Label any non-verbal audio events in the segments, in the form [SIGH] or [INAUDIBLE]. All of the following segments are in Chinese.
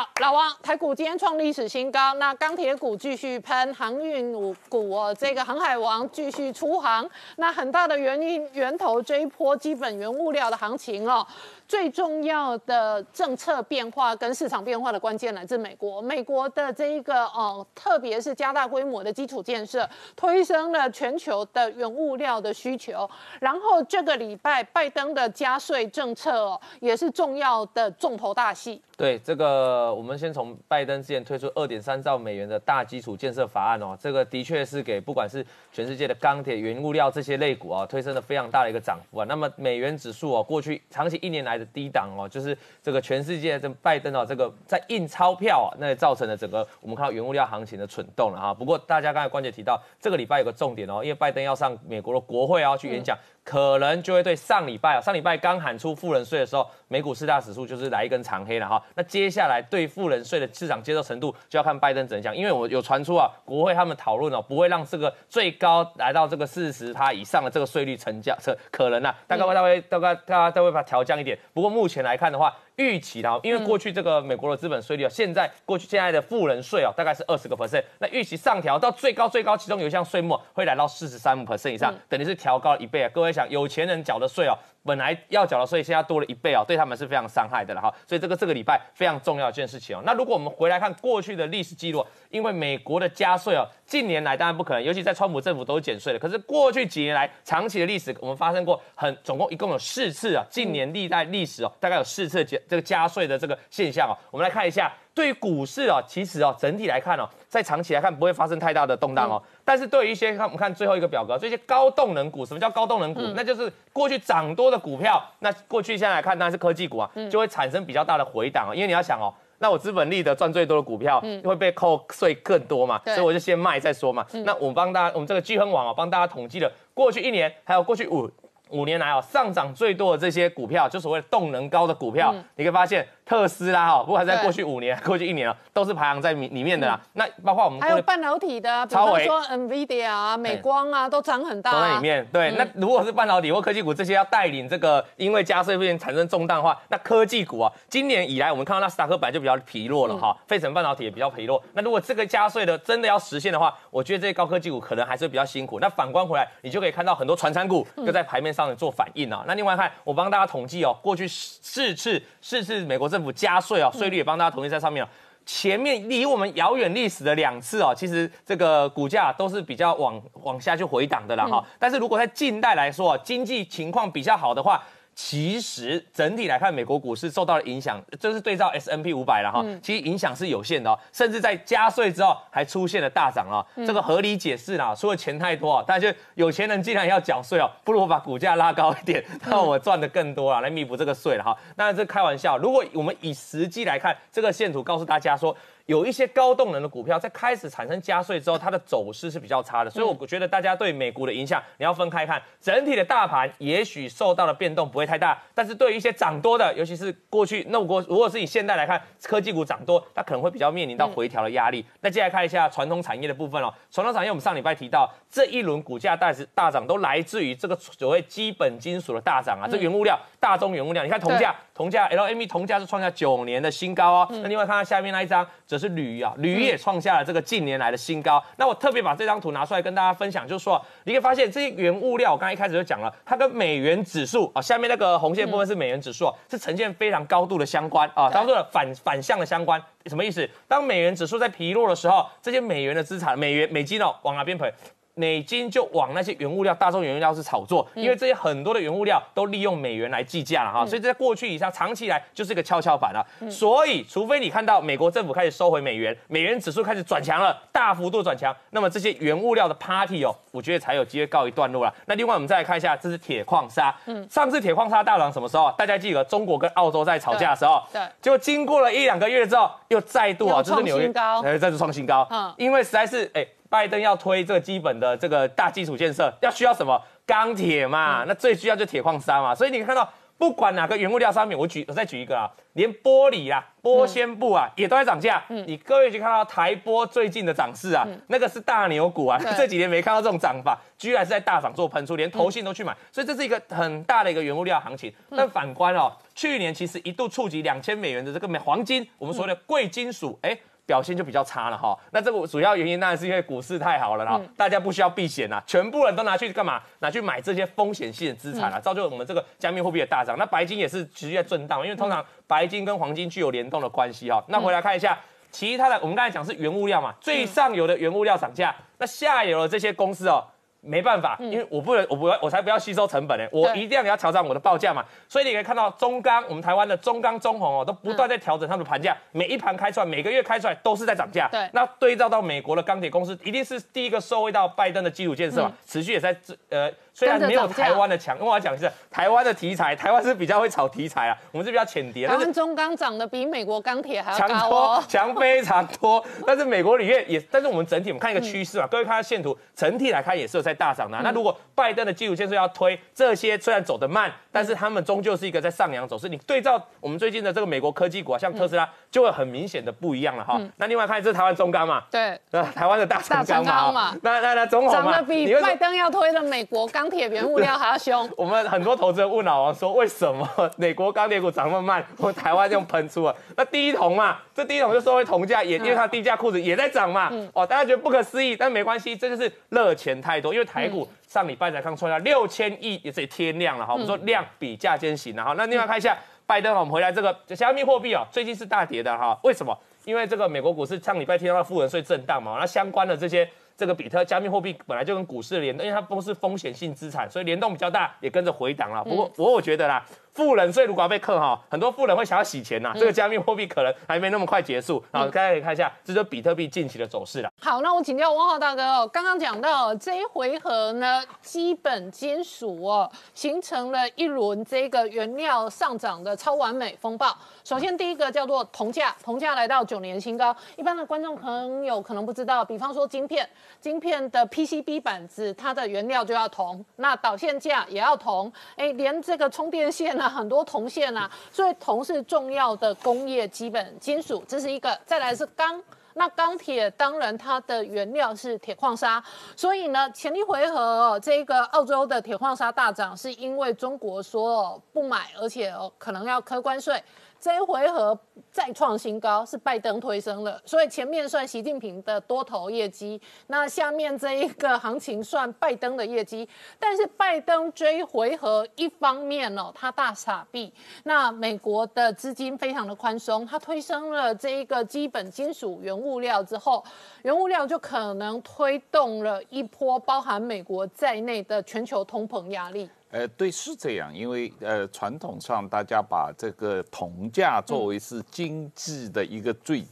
好，老王，台股今天创历史新高，那钢铁股继续喷，航运股哦，这个航海王继续出航，那很大的原因源头这一波基本原物料的行情哦。最重要的政策变化跟市场变化的关键来自美国，美国的这一个哦，特别是加大规模的基础建设，推升了全球的原物料的需求。然后这个礼拜拜登的加税政策哦，也是重要的重头大戏。对这个，我们我们先从拜登之前推出二点三兆美元的大基础建设法案哦，这个的确是给不管是全世界的钢铁、原物料这些类股啊，推升了非常大的一个涨幅啊。那么美元指数哦，过去长期一年来的低档哦，就是这个全世界这拜登哦，这个在印钞票啊，那也造成了整个我们看到原物料行情的蠢动了哈。不过大家刚才关姐提到，这个礼拜有个重点哦，因为拜登要上美国的国会啊去演讲。可能就会对上礼拜啊，上礼拜刚喊出富人税的时候，美股四大指数就是来一根长黑了哈。那接下来对富人税的市场接受程度，就要看拜登怎么讲。因为我有传出啊，国会他们讨论哦，不会让这个最高来到这个四十它以上的这个税率成交，这可能啊，大概会大概大概大概都会把它调降一点。不过目前来看的话，预期的，因为过去这个美国的资本税率啊，现在过去现在的富人税啊，大概是二十个 percent，那预期上调到最高最高，其中有一项税目会来到四十三 percent 以上，等于是调高了一倍啊。各位想，有钱人缴的税哦。本来要缴的税现在多了一倍哦，对他们是非常伤害的了哈。所以这个这个礼拜非常重要一件事情哦。那如果我们回来看过去的历史记录，因为美国的加税哦，近年来当然不可能，尤其在川普政府都是减税的。可是过去几年来长期的历史，我们发生过很总共一共有四次啊，近年历代历史哦，大概有四次减这个加税的这个现象哦。我们来看一下。对于股市啊，其实啊，整体来看哦，在长期来看不会发生太大的动荡哦。但是对于一些看我们看最后一个表格，这些高动能股，什么叫高动能股？那就是过去涨多的股票，那过去现在来看当然是科技股啊，就会产生比较大的回档啊。因为你要想哦，那我资本利得赚最多的股票会被扣税更多嘛，所以我就先卖再说嘛。那我帮大家，我们这个聚亨网啊，帮大家统计了过去一年还有过去五五年来哦，上涨最多的这些股票，就所谓动能高的股票，你可以发现。特斯拉哈，不管在过去五年、[LAUGHS] 过去一年啊，都是排行在里里面的啦。那包括我们还有半导体的，比方说 NVIDIA 啊、美光啊，都涨很大。都在里面。对，那如果是半导体或科技股这些要带领这个，因为加税会产生重大化，那科技股啊，今年以来我们看到纳斯达克本来就比较疲弱了哈，费城半导体也比较疲弱。那如果这个加税的真的要实现的话，我觉得这些高科技股可能还是比较辛苦。那反观回来，你就可以看到很多传产股就在牌面上做反应啊。那另外看，我帮大家统计哦，过去四次四次美国政府加税哦。税率也帮大家统计在上面了。前面离我们遥远历史的两次哦，其实这个股价都是比较往往下去回档的了哈。但是如果在近代来说，经济情况比较好的话。其实整体来看，美国股市受到了影响，就是对照 S N P 五百了哈。其实影响是有限的哦，甚至在加税之后还出现了大涨哦。这个合理解释啦，除了钱太多啊，大家就有钱人既然要缴税哦，不如我把股价拉高一点，让我赚的更多啊，来弥补这个税了哈。那这开玩笑，如果我们以实际来看，这个线图告诉大家说。有一些高动能的股票在开始产生加税之后，它的走势是比较差的，所以我觉得大家对美股的影响你要分开看。整体的大盘也许受到的变动不会太大，但是对于一些涨多的，尤其是过去那如果如果是以现在来看，科技股涨多，它可能会比较面临到回调的压力。那接下来看一下传统产业的部分哦，传统产业我们上礼拜提到这一轮股价大是大涨都来自于这个所谓基本金属的大涨啊，这原物料大宗原物料，你看铜价，铜价 LME 铜价是创下九年的新高哦。那另外看到下面那一张，则是铝啊，铝也创下了这个近年来的新高。那我特别把这张图拿出来跟大家分享，就是说，你可以发现这些原物料，我刚才一开始就讲了，它跟美元指数啊，下面那个红线部分是美元指数，是呈现非常高度的相关啊，当做了反反向的相关，什么意思？当美元指数在疲弱的时候，这些美元的资产，美元美金哦，往哪边赔？美金就往那些原物料，大众原物料是炒作，因为这些很多的原物料都利用美元来计价了哈，所以在过去以上长期来就是一个跷跷板了。所以，除非你看到美国政府开始收回美元，美元指数开始转强了，大幅度转强，那么这些原物料的 party 哦，我觉得才有机会告一段落了。那另外我们再来看一下，这是铁矿砂。嗯，上次铁矿砂大涨什么时候？大家记得中国跟澳洲在吵架的时候，对，就经过了一两个月之后，又再度啊，就是纽约高，哎，再次创新高。嗯，因为实在是哎。拜登要推这个基本的这个大基础建设，要需要什么钢铁嘛？那最需要就铁矿砂嘛。所以你看到不管哪个原物料商品，我举我再举一个啊，连玻璃啊、玻纤布啊也都在涨价。你各位去看到台玻最近的涨势啊，那个是大牛股啊，这几年没看到这种涨法，居然是在大涨做喷出，连投信都去买，所以这是一个很大的一个原物料行情。但反观哦，去年其实一度触及两千美元的这个美黄金，我们说的贵金属，哎。表现就比较差了哈，那这个主要原因当然是因为股市太好了啦，大家不需要避险啊，全部人都拿去干嘛？拿去买这些风险性的资产啊，造就我们这个加密货币的大涨。那白金也是持续在震荡，因为通常白金跟黄金具有联动的关系哈。那回来看一下其他的，我们刚才讲是原物料嘛，最上游的原物料涨价，那下游的这些公司哦。没办法，因为我不能，我不要，我才不要吸收成本呢，我一定要给他调整我的报价嘛。所以你可以看到中钢，我们台湾的中钢、中红哦，都不断在调整他们的盘价，每一盘开出来，每个月开出来都是在涨价。对，那对照到美国的钢铁公司，一定是第一个受惠到拜登的基础建设嘛，持续也在呃。虽然没有台湾的强，因为我要讲一下台湾的题材，台湾是比较会炒题材啊，我们是比较浅碟。台湾中钢涨得比美国钢铁还要高哦，[LAUGHS] 强非常多。但是美国里面也，但是我们整体我们看一个趋势嘛，各位看下线图，整体来看也是有在大涨的。那如果拜登的基础建设要推这些，虽然走得慢，但是他们终究是一个在上扬走势。你对照我们最近的这个美国科技股啊，像特斯拉，就会很明显的不一样了哈。那另外看这是台湾中钢嘛，对，[LAUGHS] 台湾的大中钢嘛，那那那中红涨得比拜登要推的美国钢铁原物料还要凶。[LAUGHS] 我们很多投资人问老王说，为什么 [LAUGHS] 美国钢铁股涨那么慢，我们台湾用喷出了？[LAUGHS] 那第一桶嘛，这第一桶就收回铜价，也因为它低价裤子也在涨嘛。哦，大家觉得不可思议，但没关系，这就是热钱太多，因为台股。上礼拜才刚出来六千亿，也是天量了哈。我们说量比价先行了哈。那另外看一下拜登，我们回来这个加密货币哦，最近是大跌的哈。为什么？因为这个美国股市上礼拜听到富人税震荡嘛，那相关的这些。这个比特加密货币本来就跟股市联动，因为它都是风险性资产，所以联动比较大，也跟着回档了。不过，不过我觉得啦，富人税如果要被克哈，很多富人会想要洗钱呐。这个加密货币可能还没那么快结束。啊大家可以看一下，这就是比特币近期的走势了。好，那我请教汪浩大哥哦，刚刚讲到这一回合呢，基本金属哦形成了一轮这个原料上涨的超完美风暴。首先第一个叫做铜价，铜价来到九年新高。一般的观众朋友可能不知道，比方说晶片。晶片的 PCB 板子，它的原料就要铜，那导线架也要铜，哎，连这个充电线那，很多铜线啊，所以铜是重要的工业基本金属，这是一个。再来是钢，那钢铁当然它的原料是铁矿砂，所以呢，前一回合这个澳洲的铁矿砂大涨，是因为中国说不买，而且可能要科关税。这一回合再创新高，是拜登推升了，所以前面算习近平的多头业绩，那下面这一个行情算拜登的业绩。但是拜登追回合，一方面哦，他大傻逼，那美国的资金非常的宽松，他推升了这一个基本金属原物料之后，原物料就可能推动了一波包含美国在内的全球通膨压力。呃，对，是这样，因为呃，传统上大家把这个铜价作为是经济的一个最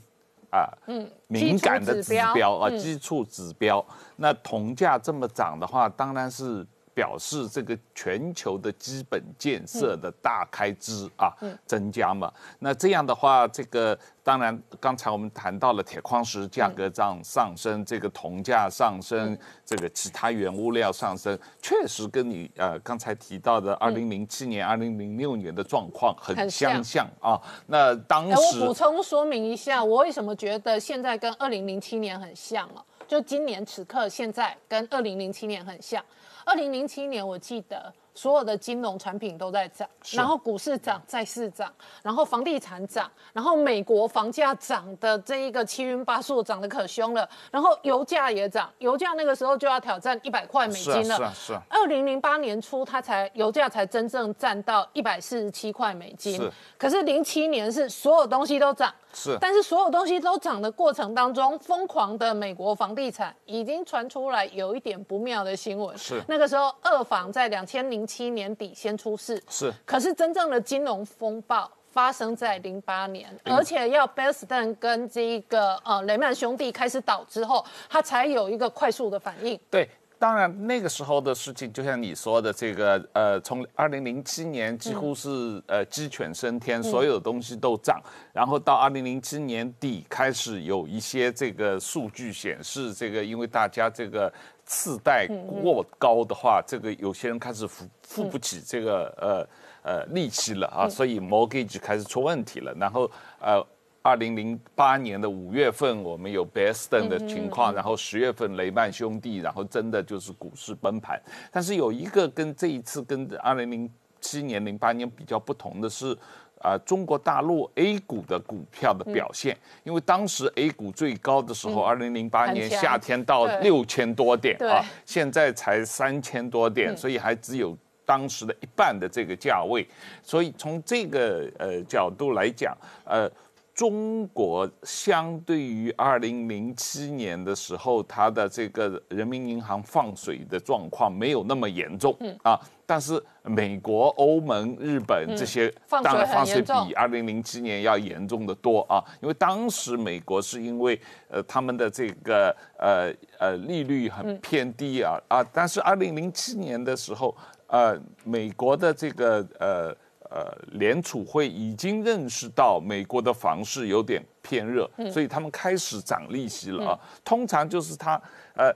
啊，嗯，敏感的指标啊，基础指标。那铜价这么涨的话，当然是。表示这个全球的基本建设的大开支啊增加嘛？那这样的话，这个当然刚才我们谈到了铁矿石价格上上升，这个铜价上升，这个其他原物料上升，确实跟你呃刚才提到的二零零七年、二零零六年的状况很相像啊。那当时我补充说明一下，我为什么觉得现在跟二零零七年很像了？就今年此刻现在跟二零零七年很像。二零零七年，我记得。所有的金融产品都在涨，然后股市涨，债市涨，然后房地产涨，然后美国房价涨的这一个七晕八素，涨得可凶了。然后油价也涨，油价那个时候就要挑战一百块美金了。是啊，是啊。二零零八年初，它才油价才真正占到一百四十七块美金。是。可是零七年是所有东西都涨。是。但是所有东西都涨的过程当中，疯狂的美国房地产已经传出来有一点不妙的新闻。是。那个时候二房在两千零。七年底先出事是，可是真正的金融风暴发生在零八年，而且要 b e s t o n 跟这个呃雷曼兄弟开始倒之后，它才有一个快速的反应。对，当然那个时候的事情，就像你说的，这个呃，从二零零七年几乎是呃鸡犬升天，所有东西都涨，然后到二零零七年底开始有一些这个数据显示，这个因为大家这个次贷过高的话，这个有些人开始付付不起这个呃呃利息了啊，所以 mortgage 开始出问题了，然后呃。二零零八年的五月份，我们有 Beston 的情况，然后十月份雷曼兄弟，然后真的就是股市崩盘。但是有一个跟这一次跟二零零七年、零八年比较不同的是，啊，中国大陆 A 股的股票的表现，因为当时 A 股最高的时候，二零零八年夏天到六千多点啊，现在才三千多点，所以还只有当时的一半的这个价位。所以从这个呃角度来讲，呃。中国相对于二零零七年的时候，它的这个人民银行放水的状况没有那么严重啊，但是美国、欧盟、日本这些当然放水比二零零七年要严重的多啊，因为当时美国是因为呃他们的这个呃呃利率很偏低啊啊，但是二零零七年的时候，呃美国的这个呃。呃，联储会已经认识到美国的房市有点偏热，所以他们开始涨利息了啊。通常就是它呃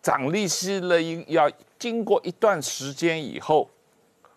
涨利息了，一要经过一段时间以后，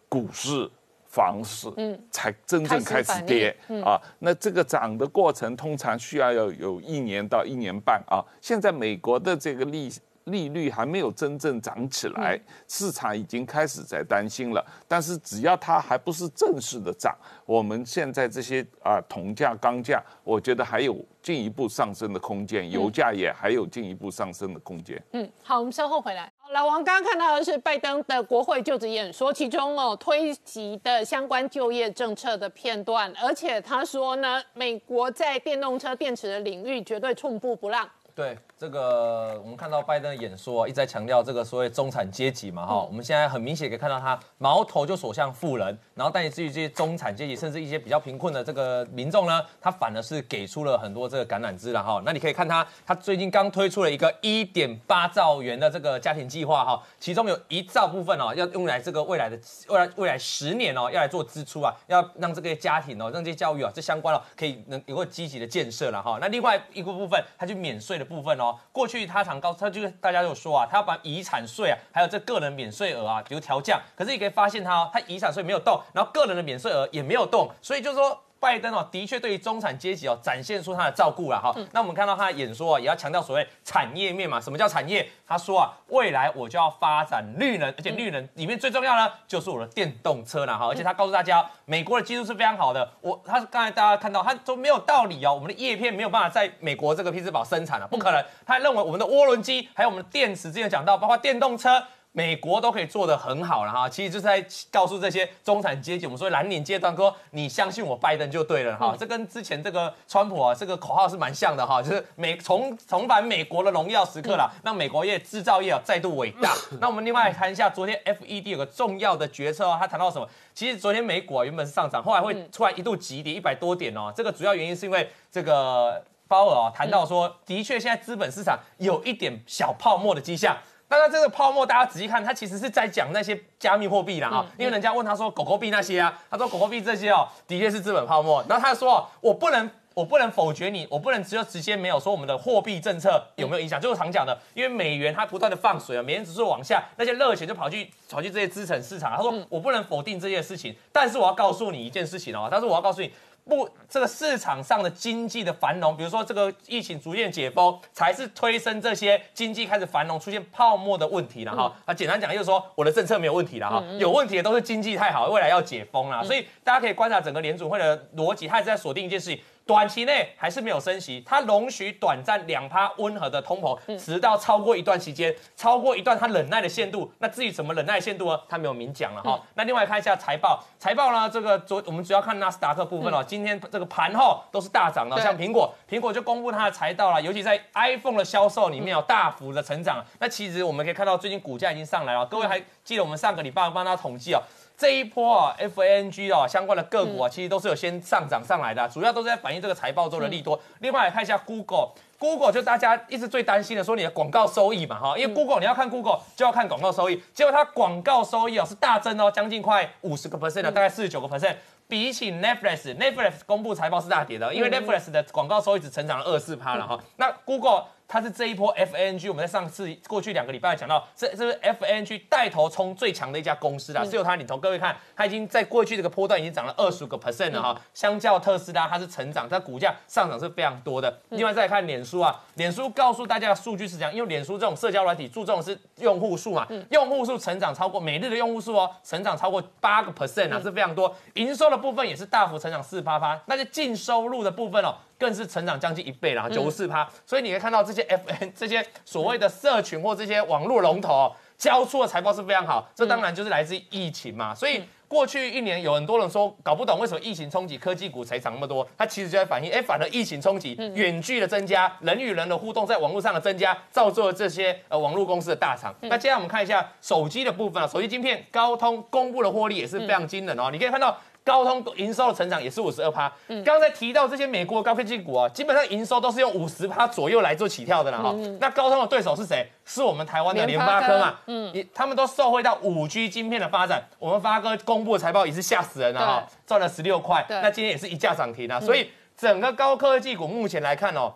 股市、房市嗯才真正开始跌啊。那这个涨的过程通常需要要有一年到一年半啊。现在美国的这个利息。利率还没有真正涨起来，市场已经开始在担心了。但是只要它还不是正式的涨，我们现在这些啊铜价、钢价，我觉得还有进一步上升的空间，油价也还有进一步上升的空间。嗯，好，我们稍后回来。老王刚刚看到的是拜登的国会就职演说，其中哦推及的相关就业政策的片段，而且他说呢，美国在电动车电池的领域绝对寸步不让。对。这个我们看到拜登的演说啊一直在强调这个所谓中产阶级嘛哈，我们现在很明显可以看到他矛头就所向富人，然后但至于这些中产阶级甚至一些比较贫困的这个民众呢，他反而是给出了很多这个橄榄枝了哈。那你可以看他，他最近刚推出了一个一点八兆元的这个家庭计划哈，其中有一兆部分哦要用来这个未来的未来未来十年哦要来做支出啊，要让这个家庭哦让这些教育啊这相关哦可以能有个积极的建设了哈。那另外一个部分，他就免税的部分哦。过去他常告诉，他就是大家有说啊，他要把遗产税啊，还有这个人免税额啊，比如调降。可是你可以发现他哦，他遗产税没有动，然后个人的免税额也没有动，所以就是说。拜登哦，的确对于中产阶级哦，展现出他的照顾了哈。那我们看到他的演说啊，也要强调所谓产业面嘛。什么叫产业？他说啊，未来我就要发展绿能，而且绿能里面最重要呢，就是我的电动车了哈。而且他告诉大家，美国的技术是非常好的。我他刚才大家看到，他说没有道理哦。我们的叶片没有办法在美国这个匹兹堡生产了，不可能。他还认为我们的涡轮机，还有我们的电池，之前讲到，包括电动车。美国都可以做得很好了哈，其实就是在告诉这些中产阶级，我们说蓝领阶段，说你相信我拜登就对了哈。这跟之前这个川普啊，这个口号是蛮像的哈，就是美重重返美国的荣耀时刻了，让美国业制造业啊再度伟大。那我们另外谈一下，昨天 FED 有个重要的决策哦，他谈到什么？其实昨天美股啊原本是上涨，后来会突然一度急跌一百多点哦，这个主要原因是因为这个鲍尔啊谈到说，的确现在资本市场有一点小泡沫的迹象。那他这个泡沫，大家仔细看，他其实是在讲那些加密货币啦啊，因为人家问他说狗狗币那些啊，他说狗狗币这些哦，的确是资本泡沫。然后他说，我不能，我不能否决你，我不能只有直接没有说我们的货币政策有没有影响，就是常讲的，因为美元它不断的放水啊，美元指数往下，那些热钱就跑去跑去这些资产市场。他说，我不能否定这些事情，但是我要告诉你一件事情哦，他说我要告诉你。不，这个市场上的经济的繁荣，比如说这个疫情逐渐解封，才是推升这些经济开始繁荣、出现泡沫的问题了哈。啊，简单讲就是说，我的政策没有问题了哈，有问题的都是经济太好，未来要解封了。所以大家可以观察整个联储会的逻辑，它是在锁定一件事情。短期内还是没有升息，它容许短暂两趴温和的通膨，直到超过一段期间，超过一段它忍耐的限度。那至于怎么忍耐限度呢？它没有明讲了哈。那另外看一下财报，财报呢，这个昨我们主要看纳斯达克部分哦，今天这个盘后都是大涨的，像苹果，苹果就公布它的财报了，尤其在 iPhone 的销售里面有大幅的成长。那其实我们可以看到最近股价已经上来了，各位还记得我们上个礼拜帮大家统计哦。这一波啊，FNG 哦相关的个股啊，其实都是有先上涨上来的，主要都是在反映这个财报中的利多。另外来看一下 Google。Google 就大家一直最担心的，说你的广告收益嘛，哈，因为 Google 你要看 Google 就要看广告收益，结果它广告收益哦是大增哦，将近快五十个 percent 的，大概四十九个 percent，比起 Netflix，Netflix 公布财报是大跌的，因为 Netflix 的广告收益只成长了二四趴了哈，那 Google。它是这一波 FNG，我们在上次过去两个礼拜讲到，这这是 FNG 带头冲最强的一家公司啦，是由它领头。各位看，它已经在过去这个波段已经涨了二十五个 percent 了哈，相较特斯拉，它是成长，它股价上涨是非常多的。另外再看脸书啊，脸书告诉大家的数据是这样，因为脸书这种社交软体注重的是用户数嘛，用户数成长超过每日的用户数哦，成长超过八个 percent 啊，是非常多。营收的部分也是大幅成长四八八，那是净收入的部分哦。更是成长将近一倍了，九十四趴。所以你可以看到这些 FN [LAUGHS] 这些所谓的社群或这些网络龙头交出的财报是非常好。这当然就是来自于疫情嘛。所以过去一年有很多人说搞不懂为什么疫情冲击科技股才涨那么多，它其实就在反映，哎，反而疫情冲击远距的增加，人与人的互动在网络上的增加，造就了这些呃网络公司的大厂。那接下来我们看一下手机的部分啊，手机晶片高通公布的获利也是非常惊人哦。你可以看到。高通营收的成长也是五十二趴。嗯，刚才提到这些美国高科技股啊，基本上营收都是用五十趴左右来做起跳的了哈。那高通的对手是谁？是我们台湾的联发科嘛。嗯，他们都受惠到五 G 晶片的发展。我们发哥公布的财报也是吓死人了哈，赚了十六块。那今天也是一价涨停啊。所以整个高科技股目前来看哦。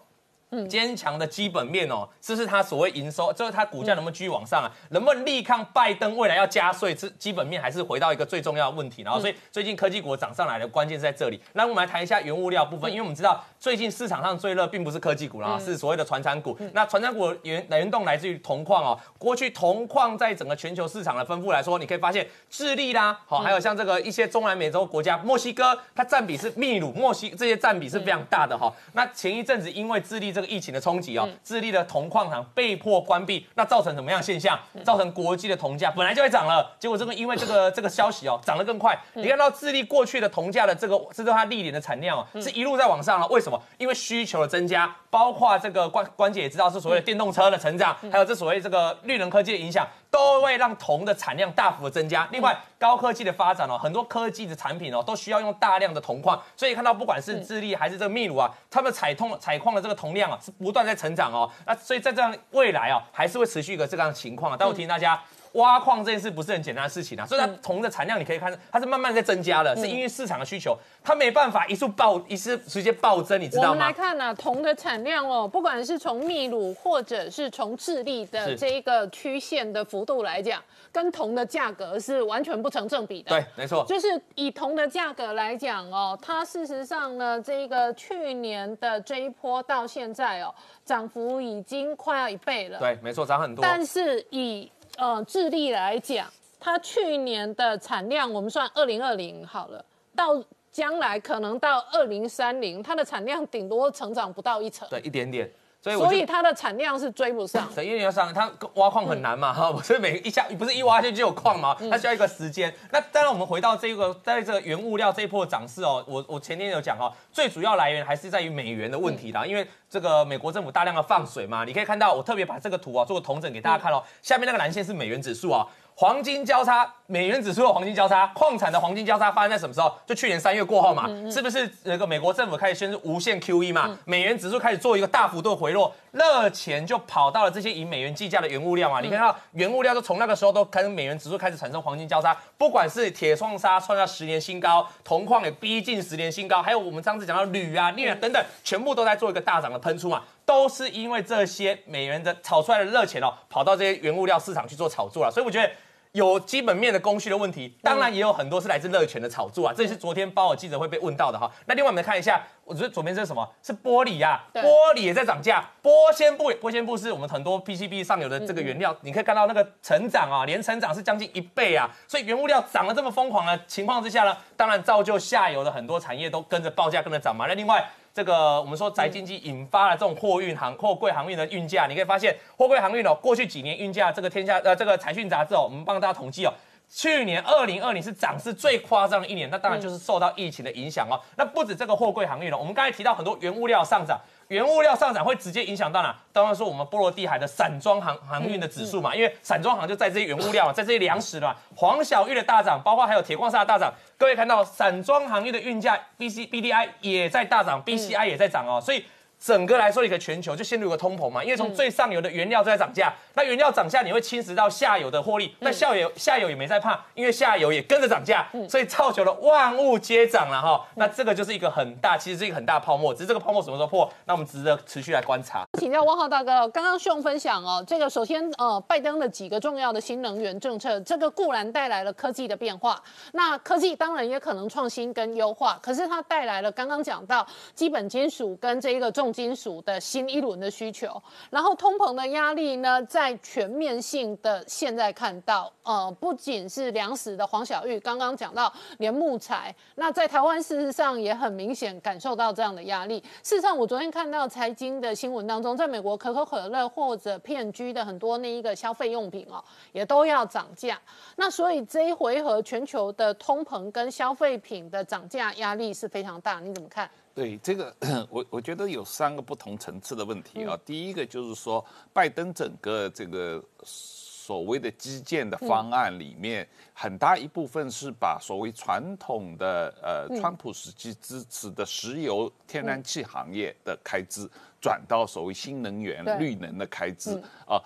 坚强的基本面哦，这是它所谓营收，就是它股价能不能继续往上啊？能不能力抗拜登未来要加税？这基本面还是回到一个最重要的问题。然后，所以最近科技股涨上来的关键是在这里。那我们来谈一下原物料部分，因为我们知道最近市场上最热并不是科技股啦，是所谓的传产股。那传产股源源动来自于铜矿哦。过去铜矿在整个全球市场的分布来说，你可以发现智利啦，好，还有像这个一些中南美洲国家，墨西哥，它占比是秘鲁、墨西这些占比是非常大的哈。那前一阵子因为智利这个疫情的冲击哦。智利的铜矿厂被迫关闭，那造成什么样现象？造成国际的铜价本来就会涨了，结果这个因为这个这个消息哦，涨得更快。你看到智利过去的铜价的这个，这是它历年的产量哦，是一路在往上了。为什么？因为需求的增加，包括这个关关姐也知道是所谓的电动车的成长，还有这所谓这个绿能科技的影响。都会让铜的产量大幅的增加。另外，高科技的发展哦，很多科技的产品哦，都需要用大量的铜矿。所以看到不管是智利还是这个秘鲁啊，他们采通采矿的这个铜量啊，是不断在成长哦。那所以在这样未来啊，还是会持续一个这样的情况。但我提醒大家。挖矿这件事不是很简单的事情啊，所以它铜的产量你可以看，它是慢慢在增加的，是因为市场的需求，它没办法一速暴一次直接暴增，你知道吗？我们来看呢，铜的产量哦，不管是从秘鲁或者是从智利的这一个曲线的幅度来讲，跟铜的价格是完全不成正比的。对，没错，就是以铜的价格来讲哦，它事实上呢，这个去年的这一波到现在哦，涨幅已经快要一倍了。对，没错，涨很多。但是以呃，智利来讲，它去年的产量，我们算二零二零好了，到将来可能到二零三零，它的产量顶多成长不到一成，对，一点点。所以，所以它的产量是追不上。[LAUGHS] 因为要上，它挖矿很难嘛，哈，所以每一下不是一挖就就有矿嘛，它需要一个时间。那当然，我们回到这个，在这个原物料这一波涨势哦，我我前天有讲哦，最主要来源还是在于美元的问题啦，因为这个美国政府大量的放水嘛，你可以看到，我特别把这个图啊做个同整给大家看哦，下面那个蓝线是美元指数啊。黄金交叉，美元指数的黄金交叉，矿产的黄金交叉发生在什么时候？就去年三月过后嘛，是不是那个美国政府开始宣布无限 QE 嘛？美元指数开始做一个大幅度回落，热钱就跑到了这些以美元计价的原物料嘛？你看到原物料都从那个时候都开始美元指数开始产生黄金交叉，不管是铁矿砂创下十年新高，铜矿也逼近十年新高，还有我们上次讲到铝啊、镍啊等等，全部都在做一个大涨的喷出嘛，都是因为这些美元的炒出来的热钱哦，跑到这些原物料市场去做炒作了，所以我觉得。有基本面的供需的问题，当然也有很多是来自热权的炒作啊，这也是昨天包尔记者会被问到的哈。那另外我们看一下，我觉得左边这是什么？是玻璃呀，玻璃也在涨价。玻纤布，玻纤布是我们很多 PCB 上游的这个原料，你可以看到那个成长啊，年成长是将近一倍啊。所以原物料涨得这么疯狂的情况之下呢，当然造就下游的很多产业都跟着报价跟着涨嘛。那另外。这个我们说宅经济引发了这种货运航货柜航运的运价，你可以发现货柜航运哦，过去几年运价，这个天下呃这个财讯杂志哦，我们帮大家统计哦，去年二零二零是涨势最夸张的一年，那当然就是受到疫情的影响哦。那不止这个货柜航运了，我们刚才提到很多原物料上涨。原物料上涨会直接影响到哪？当然说我们波罗的海的散装航航运的指数嘛，因为散装航就在这些原物料嘛，在这些粮食嘛，黄小玉的大涨，包括还有铁矿砂的大涨，各位看到散装航运的运价 B C B D I 也在大涨，B C I 也在涨哦，所以。整个来说，一个全球就陷入一个通膨嘛，因为从最上游的原料都在涨价，那原料涨价你会侵蚀到下游的获利，那下游下游也没在怕，因为下游也跟着涨价，所以造就了万物皆涨了哈。那这个就是一个很大，其实是一个很大泡沫，只是这个泡沫什么时候破，那我们值得持续来观察。请教汪浩大哥，刚刚秀分享哦，这个首先呃，拜登的几个重要的新能源政策，这个固然带来了科技的变化，那科技当然也可能创新跟优化，可是它带来了刚刚讲到基本金属跟这一个重。金属的新一轮的需求，然后通膨的压力呢，在全面性的现在看到，呃，不仅是粮食的黄小玉刚刚讲到，连木材，那在台湾事实上也很明显感受到这样的压力。事实上，我昨天看到财经的新闻当中，在美国可口可乐或者 P&G 的很多那一个消费用品哦，也都要涨价。那所以这一回合全球的通膨跟消费品的涨价压力是非常大，你怎么看？对这个，我我觉得有三个不同层次的问题啊。第一个就是说，拜登整个这个所谓的基建的方案里面，很大一部分是把所谓传统的呃川普时期支持的石油天然气行业的开支，转到所谓新能源绿能的开支啊，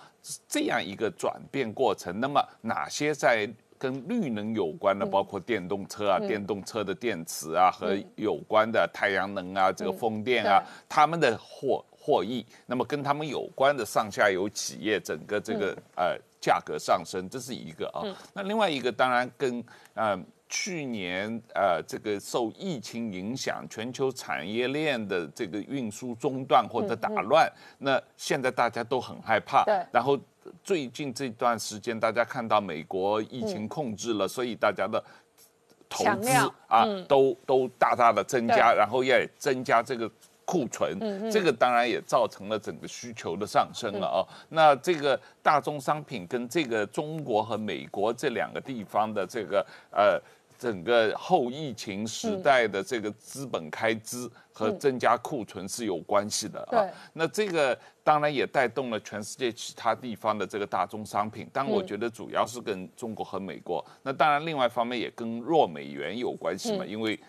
这样一个转变过程。那么哪些在？跟绿能有关的，包括电动车啊、电动车的电池啊，和有关的太阳能啊、这个风电啊，他们的获获益，那么跟他们有关的上下游企业，整个这个呃价格上升，这是一个啊。那另外一个当然跟呃去年呃这个受疫情影响，全球产业链的这个运输中断或者打乱，那现在大家都很害怕，对然后。最近这段时间，大家看到美国疫情控制了，所以大家的投资啊，都都大大的增加，然后也增加这个库存，这个当然也造成了整个需求的上升了哦。那这个大宗商品跟这个中国和美国这两个地方的这个呃。整个后疫情时代的这个资本开支和增加库存是有关系的啊。那这个当然也带动了全世界其他地方的这个大宗商品。但我觉得主要是跟中国和美国。那当然，另外一方面也跟弱美元有关系嘛，因为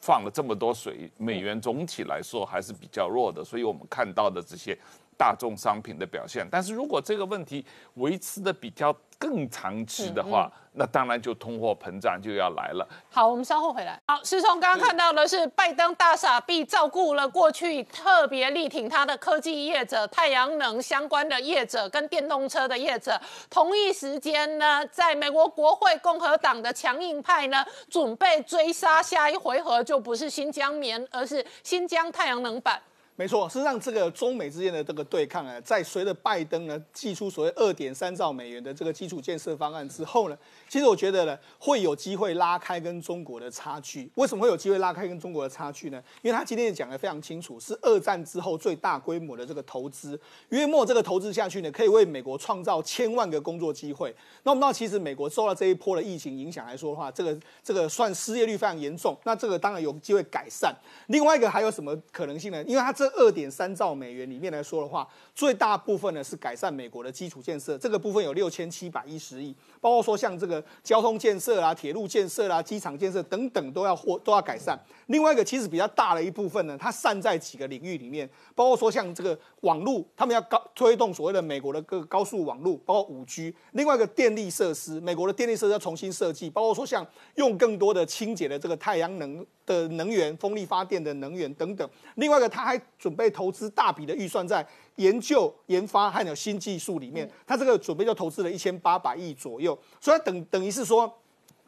放了这么多水，美元总体来说还是比较弱的。所以我们看到的这些大众商品的表现。但是如果这个问题维持的比较更长期的话，那当然就通货膨胀就要来了。好，我们稍后回来。好，师兄刚刚看到的是拜登大傻逼照顾了过去特别力挺他的科技业者、太阳能相关的业者跟电动车的业者。同一时间呢，在美国国会共和党的强硬派呢，准备追杀下一回合就不是新疆棉，而是新疆太阳能板。没错，事实上，这个中美之间的这个对抗啊，在随着拜登呢寄出所谓二点三兆美元的这个基础建设方案之后呢，其实我觉得呢，会有机会拉开跟中国的差距。为什么会有机会拉开跟中国的差距呢？因为他今天也讲得非常清楚，是二战之后最大规模的这个投资，约莫这个投资下去呢，可以为美国创造千万个工作机会。那我们知道，其实美国受到这一波的疫情影响来说的话，这个这个算失业率非常严重。那这个当然有机会改善。另外一个还有什么可能性呢？因为它这二点三兆美元里面来说的话，最大部分呢是改善美国的基础建设，这个部分有六千七百一十亿，包括说像这个交通建设啊、铁路建设啦、机场建设等等都要或都要改善。另外一个其实比较大的一部分呢，它散在几个领域里面，包括说像这个网络，他们要高推动所谓的美国的各高速网络，包括五 G。另外一个电力设施，美国的电力设施要重新设计，包括说像用更多的清洁的这个太阳能的能源、风力发电的能源等等。另外一个，他还准备投资大笔的预算在研究研发还有新技术里面，他这个准备就投资了一千八百亿左右，所以等等于是说。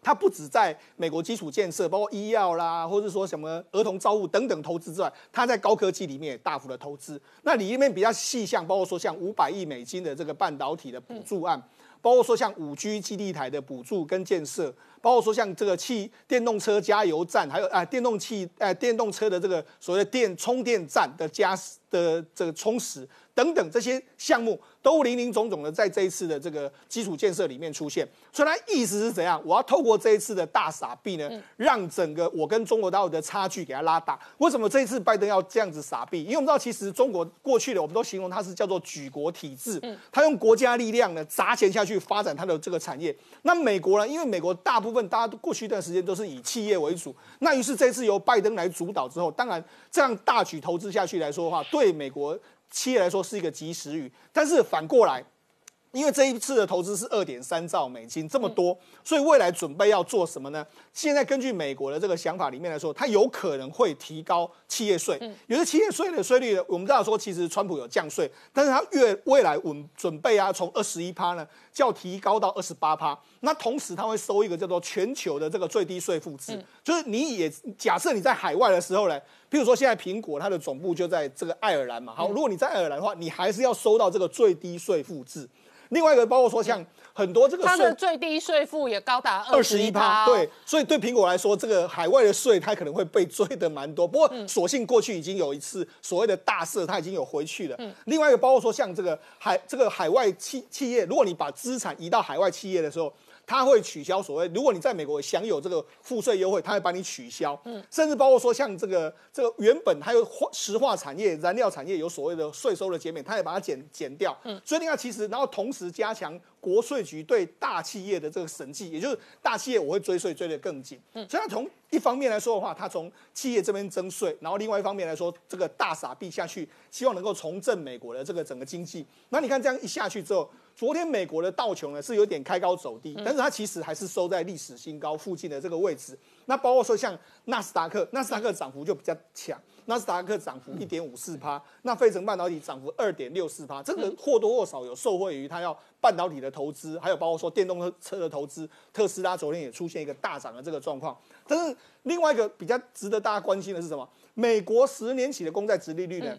它不止在美国基础建设，包括医药啦，或者说什么儿童照护等等投资之外，它在高科技里面也大幅的投资。那里面比较细项，包括说像五百亿美金的这个半导体的补助案，包括说像五 G 基地台的补助跟建设。包括说像这个汽电动车加油站，还有啊电动汽呃电动车的这个所谓的电充电站的加的这个充实。等等这些项目都零零总总的在这一次的这个基础建设里面出现，所以它意思是怎样？我要透过这一次的大傻币呢，让整个我跟中国大陆的差距给它拉大。为什么这一次拜登要这样子傻币？因为我们知道，其实中国过去的我们都形容它是叫做举国体制，它用国家力量呢砸钱下去发展它的这个产业。那美国呢？因为美国大部分问大家都过去一段时间都是以企业为主，那于是这次由拜登来主导之后，当然这样大举投资下去来说的话，对美国。企业来说是一个及时雨，但是反过来，因为这一次的投资是二点三兆美金这么多，所以未来准备要做什么呢？现在根据美国的这个想法里面来说，它有可能会提高企业税。有的企业税的税率，我们知道说其实川普有降税，但是它越未来稳准备啊，从二十一趴呢，就要提高到二十八趴。那同时它会收一个叫做全球的这个最低税负制，就是你也假设你在海外的时候呢。比如说，现在苹果它的总部就在这个爱尔兰嘛。好，如果你在爱尔兰的话，你还是要收到这个最低税负制。另外一个包括说，像很多这个它的最低税负也高达二十一趴。对，所以对苹果来说，这个海外的税它可能会被追的蛮多。不过，所幸过去已经有一次所谓的大赦，它已经有回去了。另外一个包括说，像这个海这个海外企企业，如果你把资产移到海外企业的时候。他会取消所谓，如果你在美国享有这个赋税优惠，他会把你取消。嗯，甚至包括说像这个这个原本还有化石化产业、燃料产业有所谓的税收的减免，他也把它减减掉。嗯，所以你看，其实然后同时加强国税局对大企业的这个审计，也就是大企业我会追税追得更紧。嗯，所以它从一方面来说的话，它从企业这边征税，然后另外一方面来说，这个大傻币下去，希望能够重振美国的这个整个经济。那你看这样一下去之后。昨天美国的道琼呢是有点开高走低，但是它其实还是收在历史新高附近的这个位置。那包括说像纳斯达克，纳斯达克涨幅就比较强，纳斯达克涨幅一点五四趴，那费城半导体涨幅二点六四趴，这个或多或少有受惠于它要半导体的投资，还有包括说电动车的投资，特斯拉昨天也出现一个大涨的这个状况。但是另外一个比较值得大家关心的是什么？美国十年期的公债殖利率呢？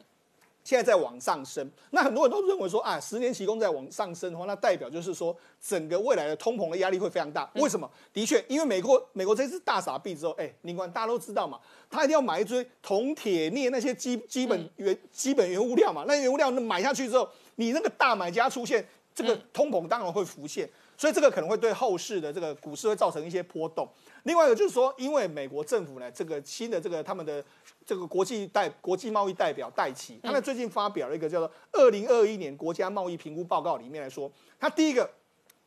现在在往上升，那很多人都认为说啊，十年期公在往上升的话，那代表就是说整个未来的通膨的压力会非常大。为什么？的确，因为美国美国这次大傻币之后，哎，林官大家都知道嘛，他一定要买一堆铜、铁、镍那些基基本原基本原物料嘛。那原物料那买下去之后，你那个大买家出现，这个通膨当然会浮现，所以这个可能会对后市的这个股市会造成一些波动。另外一个就是说，因为美国政府呢，这个新的这个他们的这个国际代国际贸易代表戴奇，他们最近发表了一个叫做《二零二一年国家贸易评估报告》里面来说，他第一个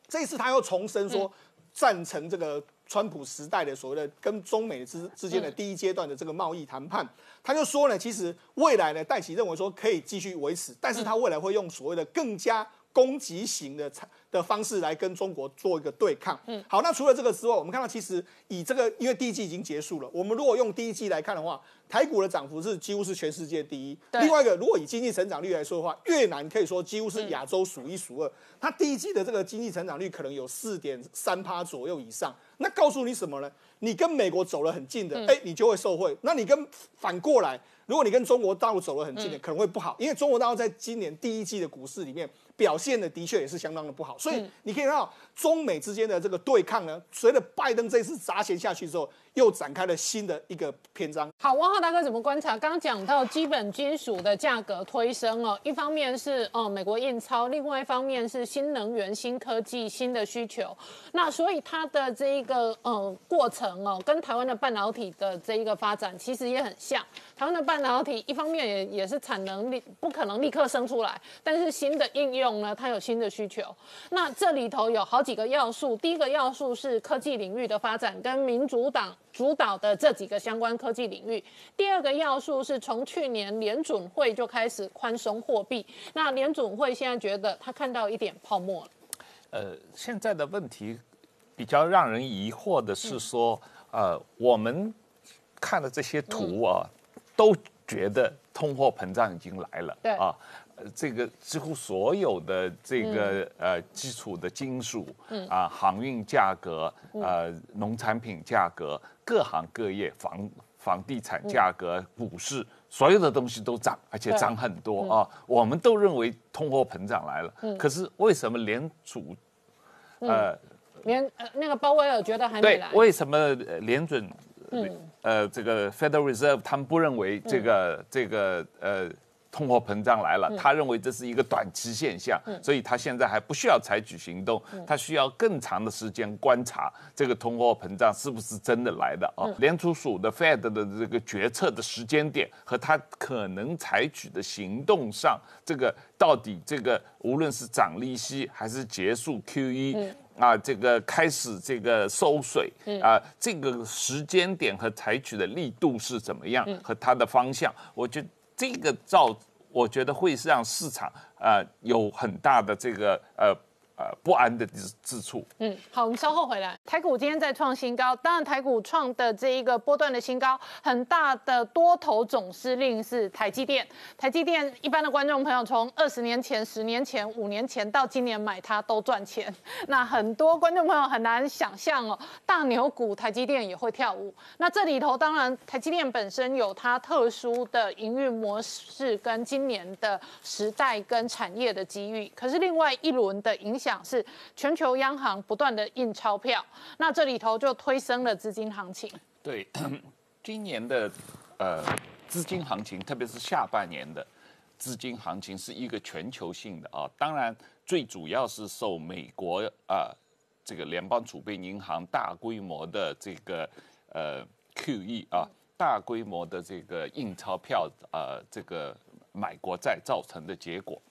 这一次他又重申说赞成这个川普时代的所谓的跟中美之之间的第一阶段的这个贸易谈判，他就说呢，其实未来呢，戴奇认为说可以继续维持，但是他未来会用所谓的更加攻击型的产。的方式来跟中国做一个对抗。嗯，好，那除了这个之外，我们看到其实以这个，因为第一季已经结束了，我们如果用第一季来看的话，台股的涨幅是几乎是全世界第一。另外一个，如果以经济成长率来说的话，越南可以说几乎是亚洲数一数二。它第一季的这个经济成长率可能有四点三趴左右以上。那告诉你什么呢？你跟美国走了很近的，哎，你就会受惠。那你跟反过来，如果你跟中国大陆走了很近的，可能会不好，因为中国大陆在今年第一季的股市里面。表现的的确也是相当的不好，所以你可以看到中美之间的这个对抗呢，随着拜登这次砸钱下去之后。又展开了新的一个篇章。好，王浩大哥怎么观察？刚刚讲到基本金属的价格推升哦，一方面是哦美国印钞，另外一方面是新能源、新科技、新的需求。那所以它的这一个呃过程哦，跟台湾的半导体的这一个发展其实也很像。台湾的半导体一方面也也是产能力不可能立刻生出来，但是新的应用呢，它有新的需求。那这里头有好几个要素，第一个要素是科技领域的发展，跟民主党。主导的这几个相关科技领域。第二个要素是从去年联准会就开始宽松货币，那联准会现在觉得他看到一点泡沫了。呃，现在的问题比较让人疑惑的是说，呃，我们看的这些图啊，都觉得通货膨胀已经来了，对啊。这个几乎所有的这个呃基础的金属，啊航运价格，呃农产品价格，各行各业房房地产价格，股市所有的东西都涨，而且涨很多啊。我们都认为通货膨胀来了，可是为什么联储，呃连呃那个鲍威尔觉得还没对来，，为什么呃联准，呃，这个 Federal Reserve 他们不认为这个这个呃通货膨胀来了，他认为这是一个短期现象，所以他现在还不需要采取行动，他需要更长的时间观察这个通货膨胀是不是真的来的啊？联储署的 Fed 的这个决策的时间点和他可能采取的行动上，这个到底这个无论是涨利息还是结束 QE。啊，这个开始这个收水啊，这个时间点和采取的力度是怎么样，和它的方向，我觉得这个造，我觉得会让市场呃有很大的这个呃呃不安的之之处。嗯，好，我们稍后回来。台股今天在创新高，当然台股创的这一个波段的新高，很大的多头总司令是台积电。台积电一般的观众朋友从二十年前、十年前、五年前到今年买它都赚钱，那很多观众朋友很难想象哦，大牛股台积电也会跳舞。那这里头当然台积电本身有它特殊的营运模式跟今年的时代跟产业的机遇，可是另外一轮的影响是全球央行不断的印钞票，那这里头就推升了资金行情。对，今年的呃资金行情，特别是下半年的资金行情，是一个全球性的啊。当然，最主要是受美国啊这个联邦储备银行大规模的这个呃 QE 啊，大规模的这个印钞票呃这个买国债造成的结果。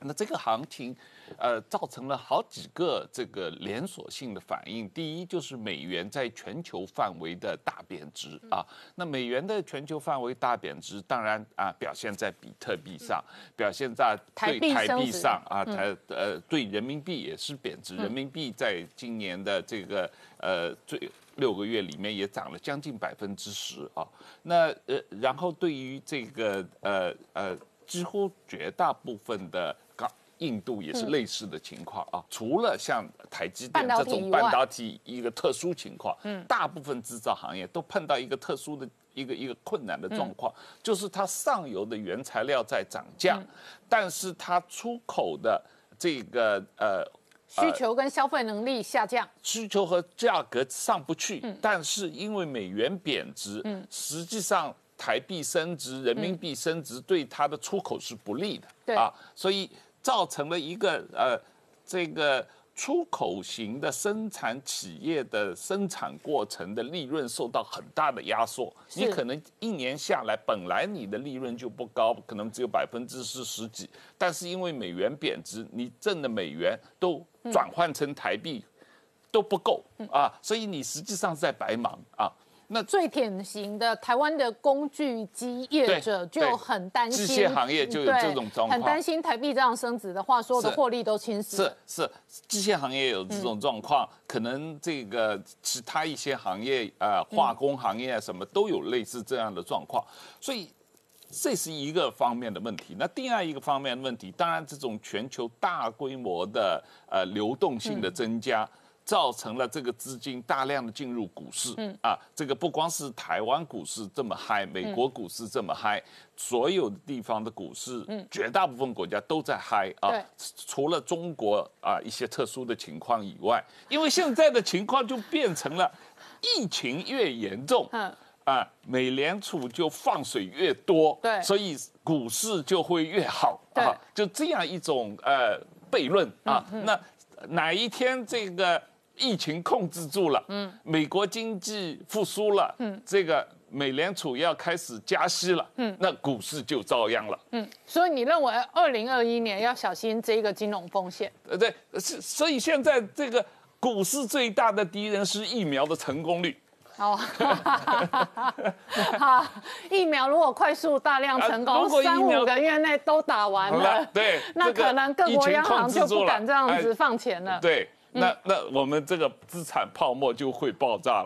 那这个行情，呃，造成了好几个这个连锁性的反应。第一就是美元在全球范围的大贬值啊。那美元的全球范围大贬值，当然啊，表现在比特币上，表现在对台币上啊，台呃对人民币也是贬值。人民币在今年的这个呃最六个月里面也涨了将近百分之十啊。那呃，然后对于这个呃呃，几乎绝大部分的港印度也是类似的情况啊，除了像台积电这种半导体一个特殊情况，嗯，大部分制造行业都碰到一个特殊的一个一个困难的状况，就是它上游的原材料在涨价，但是它出口的这个呃需求跟消费能力下降，需求和价格上不去，但是因为美元贬值，嗯。实际上台币升值、人民币升值对它的出口是不利的，对。啊，所以造成了一个呃这个。出口型的生产企业的生产过程的利润受到很大的压缩，你可能一年下来，本来你的利润就不高，可能只有百分之四十几，但是因为美元贬值，你挣的美元都转换成台币，都不够啊，所以你实际上是在白忙啊。那最典型的台湾的工具机业者就很担心，机械行业就有对这种状况很担心台币这样升值的话，所有的是获利都侵蚀是。是，机械行业有这种状况，可能这个其他一些行业，呃，化工行业啊什么都有类似这样的状况，所以这是一个方面的问题。那第二一个方面的问题，当然这种全球大规模的呃流动性的增加。造成了这个资金大量的进入股市，嗯。啊，这个不光是台湾股市这么嗨，美国股市这么嗨，所有的地方的股市，嗯，绝大部分国家都在嗨啊，除了中国啊一些特殊的情况以外，因为现在的情况就变成了疫情越严重，嗯。啊，美联储就放水越多，对。所以股市就会越好，啊，就这样一种呃悖论啊。那哪一天这个疫情控制住了，嗯，美国经济复苏了，嗯，这个美联储要开始加息了，嗯，那股市就遭殃了。嗯，所以你认为二零二一年要小心这个金融风险？呃，对，是，所以现在这个股市最大的敌人是疫苗的成功率。哦，[LAUGHS] 好，疫苗如果快速大量成啊功，三五个月内都打完了了，，对，那可能各国央行就不敢这样子哎放钱了。对，那那我们这个资产泡沫就会爆炸了。